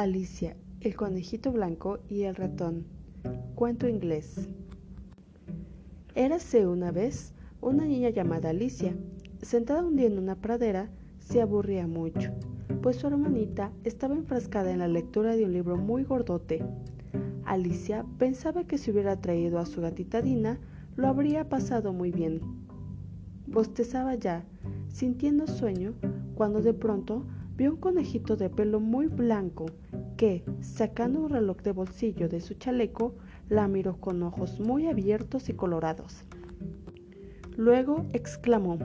Alicia, el conejito blanco y el ratón. Cuento inglés. Érase una vez una niña llamada Alicia. Sentada un día en una pradera, se aburría mucho, pues su hermanita estaba enfrascada en la lectura de un libro muy gordote. Alicia pensaba que si hubiera traído a su gatita Dina, lo habría pasado muy bien. Bostezaba ya, sintiendo sueño, cuando de pronto vio un conejito de pelo muy blanco que, sacando un reloj de bolsillo de su chaleco, la miró con ojos muy abiertos y colorados. Luego exclamó,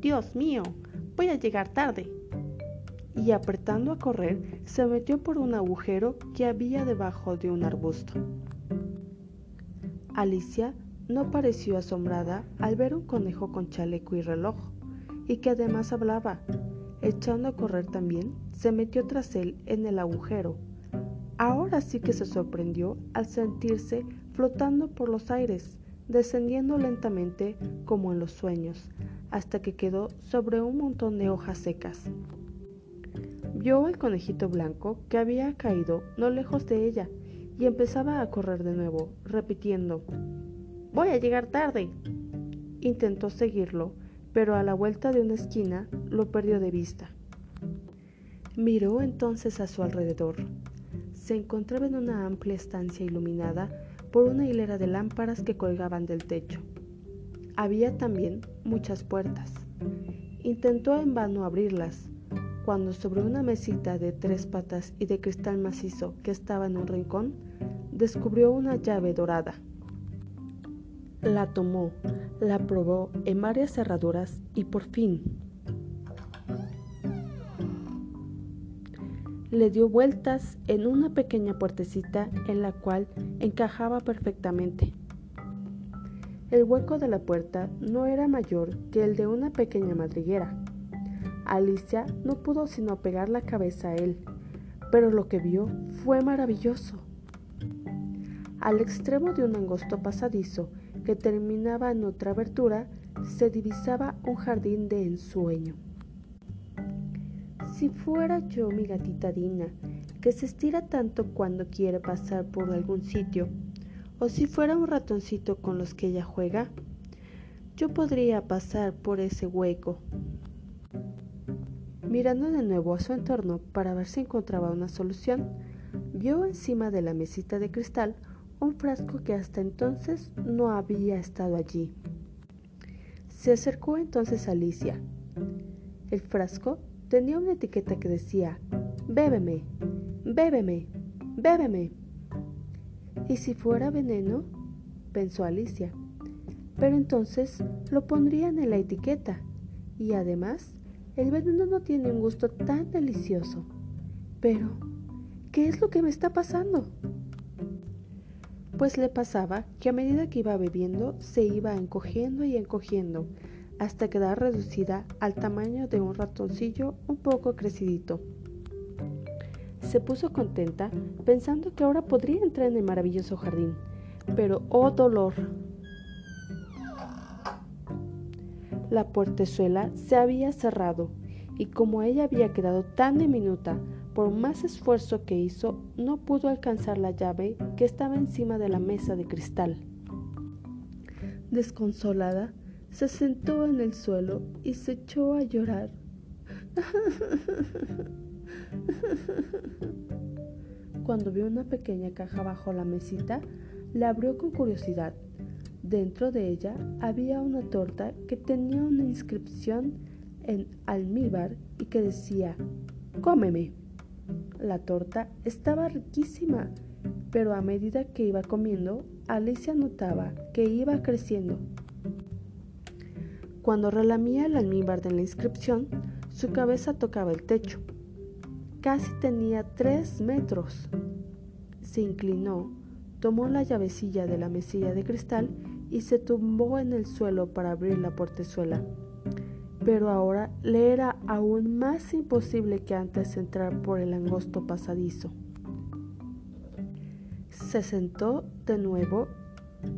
Dios mío, voy a llegar tarde. Y apretando a correr, se metió por un agujero que había debajo de un arbusto. Alicia no pareció asombrada al ver un conejo con chaleco y reloj, y que además hablaba, echando a correr también, se metió tras él en el agujero. Ahora sí que se sorprendió al sentirse flotando por los aires, descendiendo lentamente como en los sueños, hasta que quedó sobre un montón de hojas secas. Vio al conejito blanco que había caído no lejos de ella y empezaba a correr de nuevo, repitiendo, Voy a llegar tarde. Intentó seguirlo, pero a la vuelta de una esquina lo perdió de vista. Miró entonces a su alrededor. Se encontraba en una amplia estancia iluminada por una hilera de lámparas que colgaban del techo. Había también muchas puertas. Intentó en vano abrirlas, cuando sobre una mesita de tres patas y de cristal macizo que estaba en un rincón, descubrió una llave dorada. La tomó, la probó en varias cerraduras y por fin le dio vueltas en una pequeña puertecita en la cual encajaba perfectamente. El hueco de la puerta no era mayor que el de una pequeña madriguera. Alicia no pudo sino pegar la cabeza a él, pero lo que vio fue maravilloso. Al extremo de un angosto pasadizo que terminaba en otra abertura, se divisaba un jardín de ensueño. Si fuera yo mi gatita Dina, que se estira tanto cuando quiere pasar por algún sitio, o si fuera un ratoncito con los que ella juega, yo podría pasar por ese hueco. Mirando de nuevo a su entorno para ver si encontraba una solución, vio encima de la mesita de cristal un frasco que hasta entonces no había estado allí. Se acercó entonces a Alicia. El frasco tenía una etiqueta que decía, Bébeme, bébeme, bébeme. ¿Y si fuera veneno? pensó Alicia. Pero entonces lo pondrían en la etiqueta. Y además, el veneno no tiene un gusto tan delicioso. Pero, ¿qué es lo que me está pasando? Pues le pasaba que a medida que iba bebiendo se iba encogiendo y encogiendo hasta quedar reducida al tamaño de un ratoncillo un poco crecidito. Se puso contenta pensando que ahora podría entrar en el maravilloso jardín, pero ¡oh dolor! La puertezuela se había cerrado y como ella había quedado tan diminuta por más esfuerzo que hizo, no pudo alcanzar la llave que estaba encima de la mesa de cristal. Desconsolada, se sentó en el suelo y se echó a llorar. Cuando vio una pequeña caja bajo la mesita, la abrió con curiosidad. Dentro de ella había una torta que tenía una inscripción en almíbar y que decía, cómeme. La torta estaba riquísima, pero a medida que iba comiendo, Alicia notaba que iba creciendo. Cuando relamía el almíbar de la inscripción, su cabeza tocaba el techo. Casi tenía tres metros. Se inclinó, tomó la llavecilla de la mesilla de cristal y se tumbó en el suelo para abrir la portezuela pero ahora le era aún más imposible que antes entrar por el angosto pasadizo. Se sentó de nuevo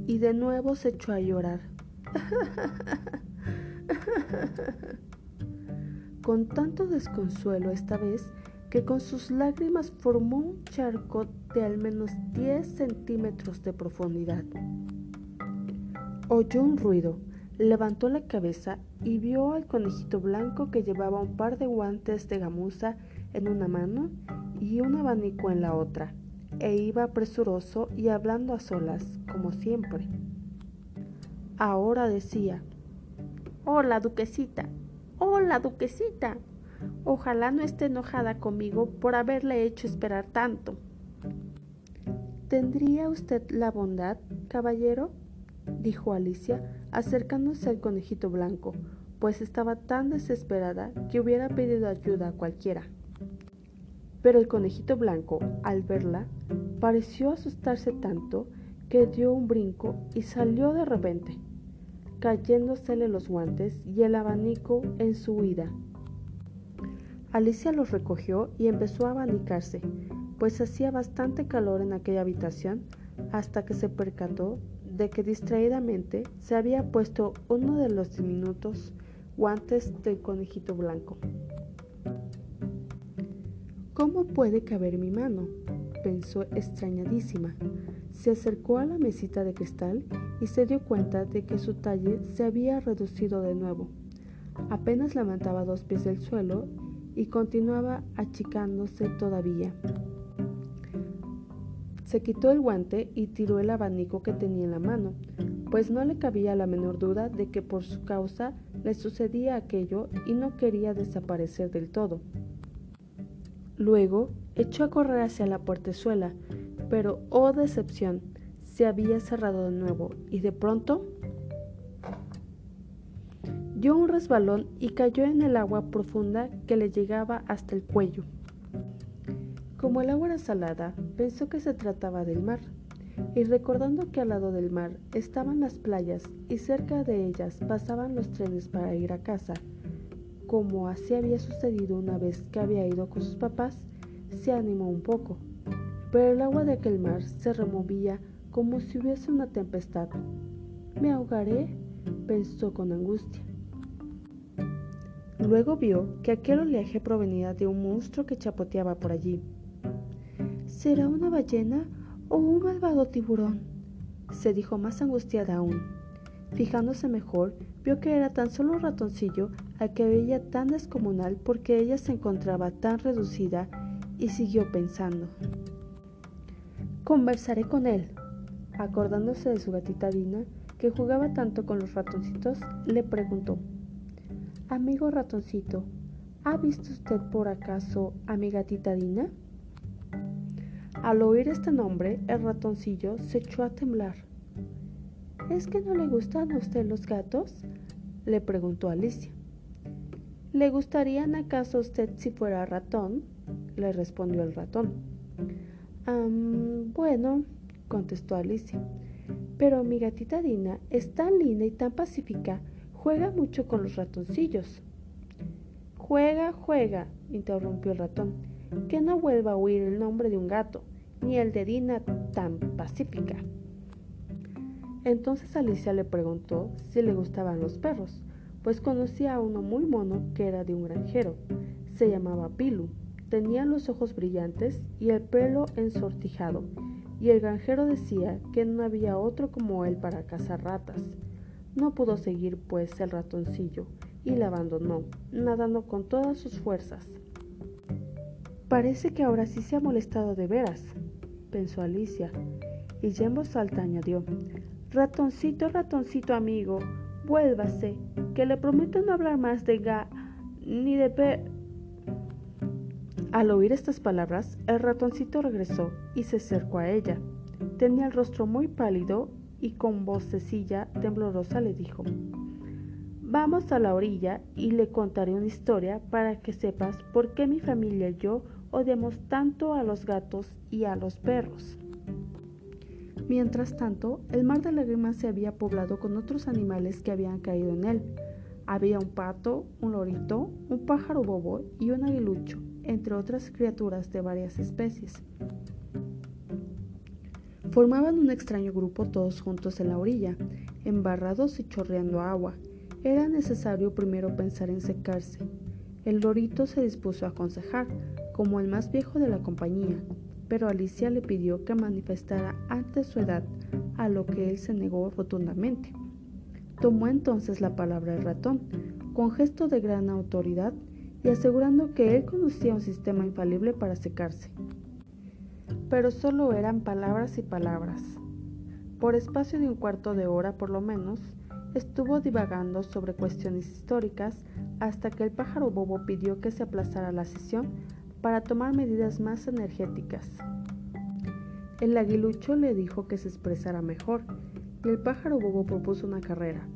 y de nuevo se echó a llorar. Con tanto desconsuelo esta vez que con sus lágrimas formó un charco de al menos 10 centímetros de profundidad. Oyó un ruido, levantó la cabeza y vio al conejito blanco que llevaba un par de guantes de gamuza en una mano y un abanico en la otra, e iba presuroso y hablando a solas, como siempre. Ahora decía, Hola, duquesita, hola, duquesita. Ojalá no esté enojada conmigo por haberle hecho esperar tanto. ¿Tendría usted la bondad, caballero? Dijo Alicia, acercándose al conejito blanco, pues estaba tan desesperada que hubiera pedido ayuda a cualquiera. Pero el conejito blanco, al verla, pareció asustarse tanto que dio un brinco y salió de repente, cayéndosele los guantes y el abanico en su huida. Alicia los recogió y empezó a abanicarse, pues hacía bastante calor en aquella habitación hasta que se percató de que distraídamente se había puesto uno de los diminutos guantes del conejito blanco. ¿Cómo puede caber mi mano? pensó extrañadísima. Se acercó a la mesita de cristal y se dio cuenta de que su talle se había reducido de nuevo. Apenas levantaba dos pies del suelo y continuaba achicándose todavía. Se quitó el guante y tiró el abanico que tenía en la mano, pues no le cabía la menor duda de que por su causa le sucedía aquello y no quería desaparecer del todo. Luego echó a correr hacia la puertezuela, pero oh decepción, se había cerrado de nuevo y de pronto dio un resbalón y cayó en el agua profunda que le llegaba hasta el cuello. Como el agua era salada, pensó que se trataba del mar, y recordando que al lado del mar estaban las playas y cerca de ellas pasaban los trenes para ir a casa, como así había sucedido una vez que había ido con sus papás, se animó un poco, pero el agua de aquel mar se removía como si hubiese una tempestad. Me ahogaré, pensó con angustia. Luego vio que aquel oleaje provenía de un monstruo que chapoteaba por allí. ¿Será una ballena o un malvado tiburón? se dijo más angustiada aún. Fijándose mejor, vio que era tan solo un ratoncillo al que veía tan descomunal porque ella se encontraba tan reducida y siguió pensando. Conversaré con él. Acordándose de su gatita Dina, que jugaba tanto con los ratoncitos, le preguntó. Amigo ratoncito, ¿ha visto usted por acaso a mi gatita Dina? Al oír este nombre, el ratoncillo se echó a temblar. ¿Es que no le gustan a usted los gatos? le preguntó Alicia. ¿Le gustarían acaso a usted si fuera ratón? le respondió el ratón. bueno, contestó Alicia. Pero mi gatita Dina es tan linda y tan pacífica Juega mucho con los ratoncillos. Juega, juega, interrumpió el ratón. Que no vuelva a oír el nombre de un gato, ni el de Dina tan pacífica. Entonces Alicia le preguntó si le gustaban los perros, pues conocía a uno muy mono que era de un granjero. Se llamaba Pilu, tenía los ojos brillantes y el pelo ensortijado, y el granjero decía que no había otro como él para cazar ratas. No pudo seguir, pues, el ratoncillo y la abandonó, nadando con todas sus fuerzas. Parece que ahora sí se ha molestado de veras, pensó Alicia, y ya en voz alta añadió, Ratoncito, ratoncito amigo, vuélvase, que le prometo no hablar más de ga ni de pe... Al oír estas palabras, el ratoncito regresó y se acercó a ella. Tenía el rostro muy pálido y con vocecilla temblorosa le dijo, Vamos a la orilla y le contaré una historia para que sepas por qué mi familia y yo odiamos tanto a los gatos y a los perros. Mientras tanto, el mar de lágrimas se había poblado con otros animales que habían caído en él. Había un pato, un lorito, un pájaro bobo y un aguilucho, entre otras criaturas de varias especies. Formaban un extraño grupo todos juntos en la orilla, embarrados y chorreando agua. Era necesario primero pensar en secarse. El lorito se dispuso a aconsejar, como el más viejo de la compañía, pero Alicia le pidió que manifestara antes su edad, a lo que él se negó rotundamente. Tomó entonces la palabra el ratón, con gesto de gran autoridad y asegurando que él conocía un sistema infalible para secarse. Pero solo eran palabras y palabras. Por espacio de un cuarto de hora por lo menos, estuvo divagando sobre cuestiones históricas hasta que el pájaro bobo pidió que se aplazara la sesión para tomar medidas más energéticas. El aguilucho le dijo que se expresara mejor y el pájaro bobo propuso una carrera.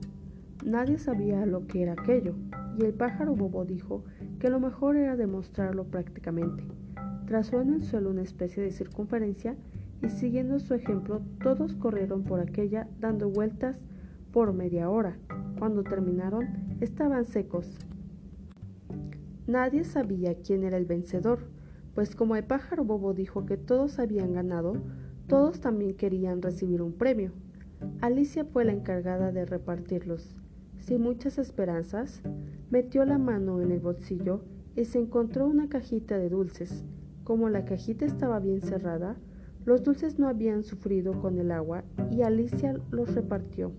Nadie sabía lo que era aquello y el pájaro bobo dijo que lo mejor era demostrarlo prácticamente. Trazó en el suelo una especie de circunferencia y siguiendo su ejemplo todos corrieron por aquella dando vueltas por media hora. Cuando terminaron estaban secos Nadie sabía quién era el vencedor, pues como el pájaro bobo dijo que todos habían ganado, todos también querían recibir un premio. Alicia fue la encargada de repartirlos. Sin muchas esperanzas, metió la mano en el bolsillo y se encontró una cajita de dulces. Como la cajita estaba bien cerrada, los dulces no habían sufrido con el agua y Alicia los repartió.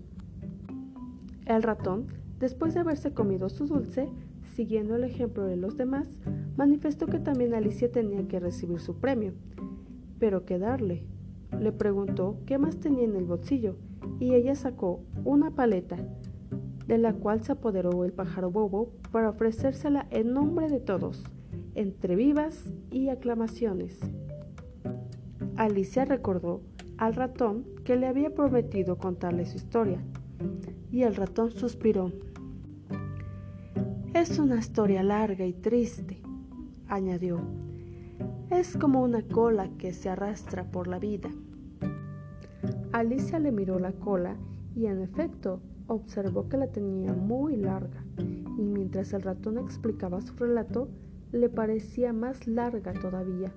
El ratón, después de haberse comido su dulce, siguiendo el ejemplo de los demás, manifestó que también Alicia tenía que recibir su premio. ¿Pero qué darle? Le preguntó qué más tenía en el bolsillo y ella sacó una paleta, de la cual se apoderó el pájaro bobo para ofrecérsela en nombre de todos, entre vivas y aclamaciones. Alicia recordó al ratón que le había prometido contarle su historia, y el ratón suspiró. Es una historia larga y triste, añadió. Es como una cola que se arrastra por la vida. Alicia le miró la cola y en efecto observó que la tenía muy larga y mientras el ratón explicaba su relato le parecía más larga todavía.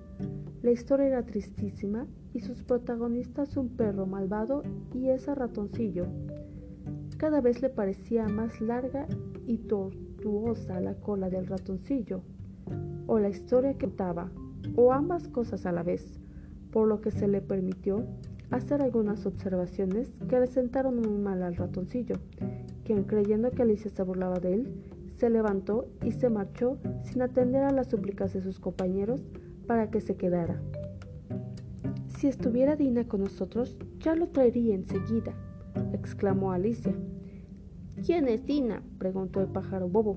La historia era tristísima y sus protagonistas un perro malvado y ese ratoncillo. Cada vez le parecía más larga y tortuosa la cola del ratoncillo, o la historia que contaba, o ambas cosas a la vez, por lo que se le permitió hacer algunas observaciones que le sentaron muy mal al ratoncillo, quien creyendo que Alicia se burlaba de él, se levantó y se marchó sin atender a las súplicas de sus compañeros para que se quedara. Si estuviera Dina con nosotros, ya lo traería enseguida, exclamó Alicia. ¿Quién es Dina? preguntó el pájaro bobo.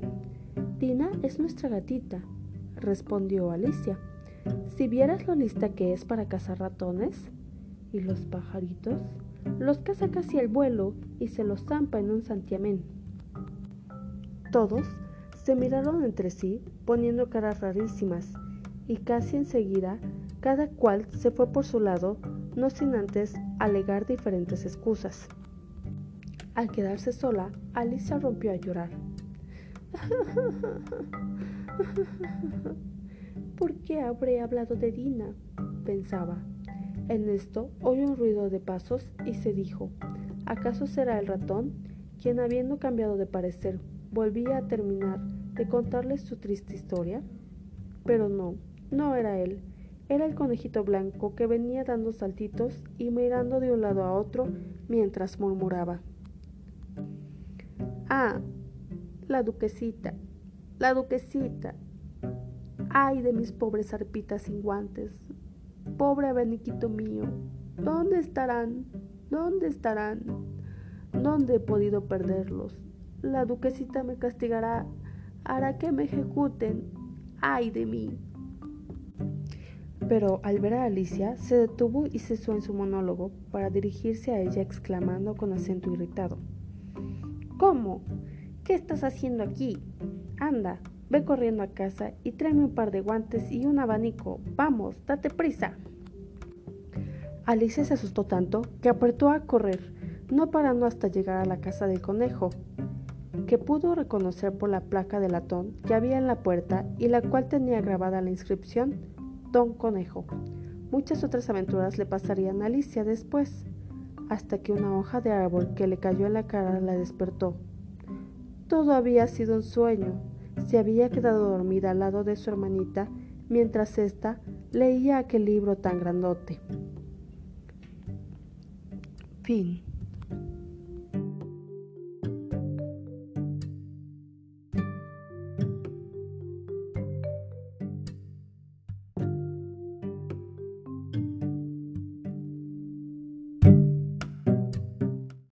Dina es nuestra gatita, respondió Alicia. Si vieras lo lista que es para cazar ratones. ¿Y los pajaritos? Los caza casi al vuelo y se los zampa en un santiamén. Todos se miraron entre sí, poniendo caras rarísimas, y casi enseguida cada cual se fue por su lado, no sin antes alegar diferentes excusas. Al quedarse sola, Alicia rompió a llorar. ¿Por qué habré hablado de Dina? pensaba. En esto oyó un ruido de pasos y se dijo, ¿acaso será el ratón quien, habiendo cambiado de parecer, volvía a terminar de contarles su triste historia? Pero no, no era él, era el conejito blanco que venía dando saltitos y mirando de un lado a otro mientras murmuraba. Ah, la duquesita, la duquesita. Ay de mis pobres arpitas sin guantes. Pobre abaniquito mío. ¿Dónde estarán? ¿Dónde estarán? ¿Dónde he podido perderlos? La duquesita me castigará, hará que me ejecuten. ¡Ay de mí! Pero al ver a Alicia, se detuvo y cesó en su monólogo para dirigirse a ella exclamando con acento irritado. ¿Cómo? ¿Qué estás haciendo aquí? Anda, ve corriendo a casa y tráeme un par de guantes y un abanico. Vamos, date prisa. Alicia se asustó tanto que apretó a correr, no parando hasta llegar a la casa del conejo, que pudo reconocer por la placa de latón que había en la puerta y la cual tenía grabada la inscripción Don Conejo. Muchas otras aventuras le pasarían a Alicia después hasta que una hoja de árbol que le cayó en la cara la despertó. Todo había sido un sueño. Se había quedado dormida al lado de su hermanita mientras ésta leía aquel libro tan grandote. Fin.